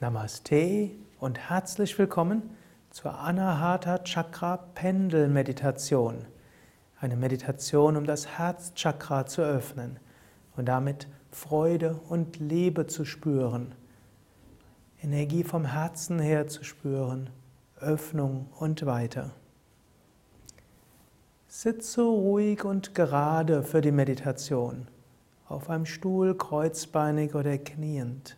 Namaste und herzlich willkommen zur Anahata Chakra Pendel Meditation. Eine Meditation, um das Herzchakra zu öffnen und damit Freude und Liebe zu spüren. Energie vom Herzen her zu spüren, Öffnung und weiter. Sitze ruhig und gerade für die Meditation, auf einem Stuhl kreuzbeinig oder kniend.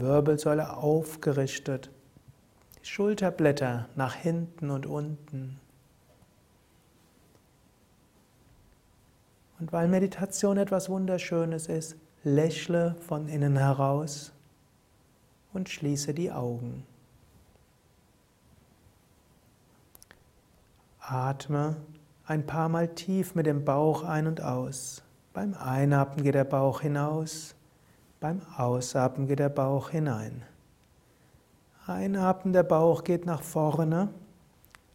Wirbelsäule aufgerichtet, die Schulterblätter nach hinten und unten. Und weil Meditation etwas Wunderschönes ist, lächle von innen heraus und schließe die Augen. Atme ein paar Mal tief mit dem Bauch ein und aus. Beim Einatmen geht der Bauch hinaus. Beim Ausatmen geht der Bauch hinein. Einatmen, der Bauch geht nach vorne.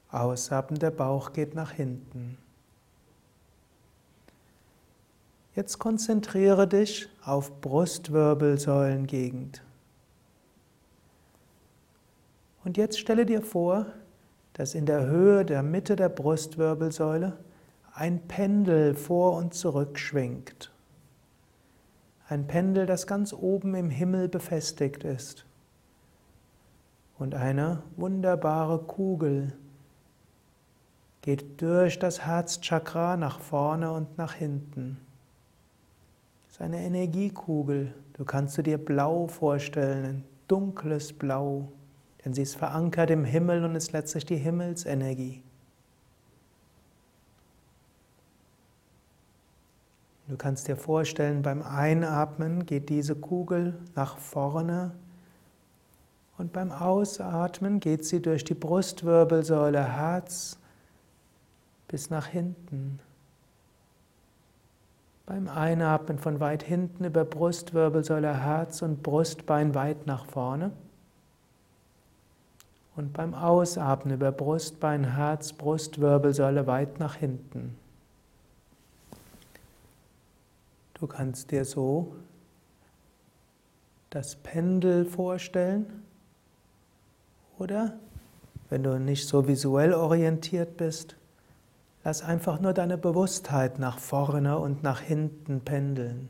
Ausatmen, der Bauch geht nach hinten. Jetzt konzentriere dich auf Brustwirbelsäulengegend. Und jetzt stelle dir vor, dass in der Höhe der Mitte der Brustwirbelsäule ein Pendel vor und zurück schwingt. Ein Pendel, das ganz oben im Himmel befestigt ist. Und eine wunderbare Kugel geht durch das Herzchakra nach vorne und nach hinten. Das ist eine Energiekugel. Du kannst du dir blau vorstellen, ein dunkles Blau, denn sie ist verankert im Himmel und ist letztlich die Himmelsenergie. Du kannst dir vorstellen, beim Einatmen geht diese Kugel nach vorne und beim Ausatmen geht sie durch die Brustwirbelsäule, Herz bis nach hinten. Beim Einatmen von weit hinten über Brustwirbelsäule, Herz und Brustbein weit nach vorne. Und beim Ausatmen über Brustbein, Herz, Brustwirbelsäule weit nach hinten. Du kannst dir so das Pendel vorstellen oder wenn du nicht so visuell orientiert bist, lass einfach nur deine Bewusstheit nach vorne und nach hinten pendeln.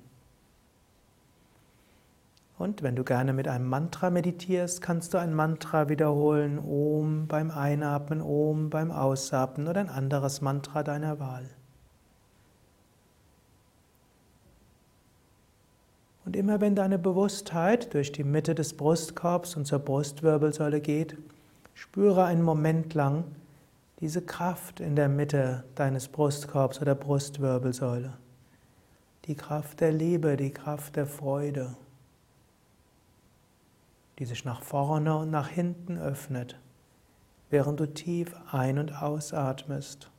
Und wenn du gerne mit einem Mantra meditierst, kannst du ein Mantra wiederholen, Om beim Einatmen, Om beim Ausatmen oder ein anderes Mantra deiner Wahl. Und immer wenn deine Bewusstheit durch die Mitte des Brustkorbs und zur Brustwirbelsäule geht, spüre einen Moment lang diese Kraft in der Mitte deines Brustkorbs oder Brustwirbelsäule. Die Kraft der Liebe, die Kraft der Freude, die sich nach vorne und nach hinten öffnet, während du tief ein- und ausatmest.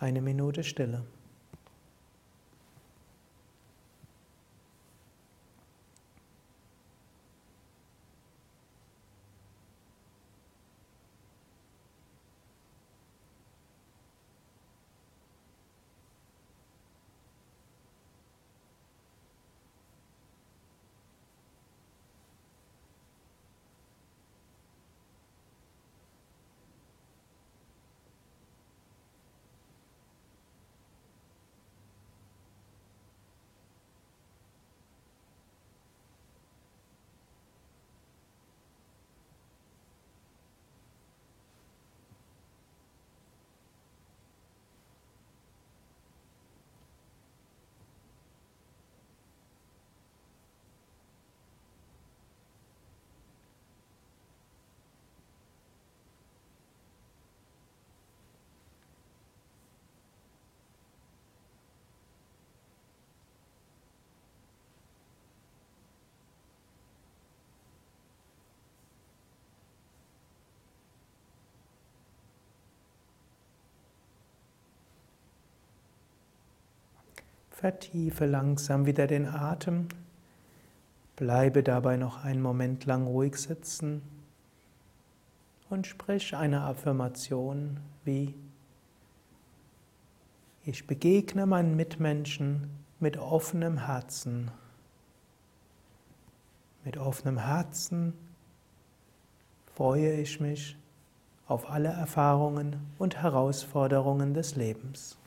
Eine Minute Stille. Vertiefe langsam wieder den Atem. Bleibe dabei noch einen Moment lang ruhig sitzen und sprich eine Affirmation wie Ich begegne meinen Mitmenschen mit offenem Herzen. Mit offenem Herzen freue ich mich auf alle Erfahrungen und Herausforderungen des Lebens.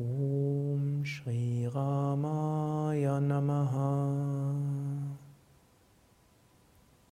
Om Shri Ramaya Namaha.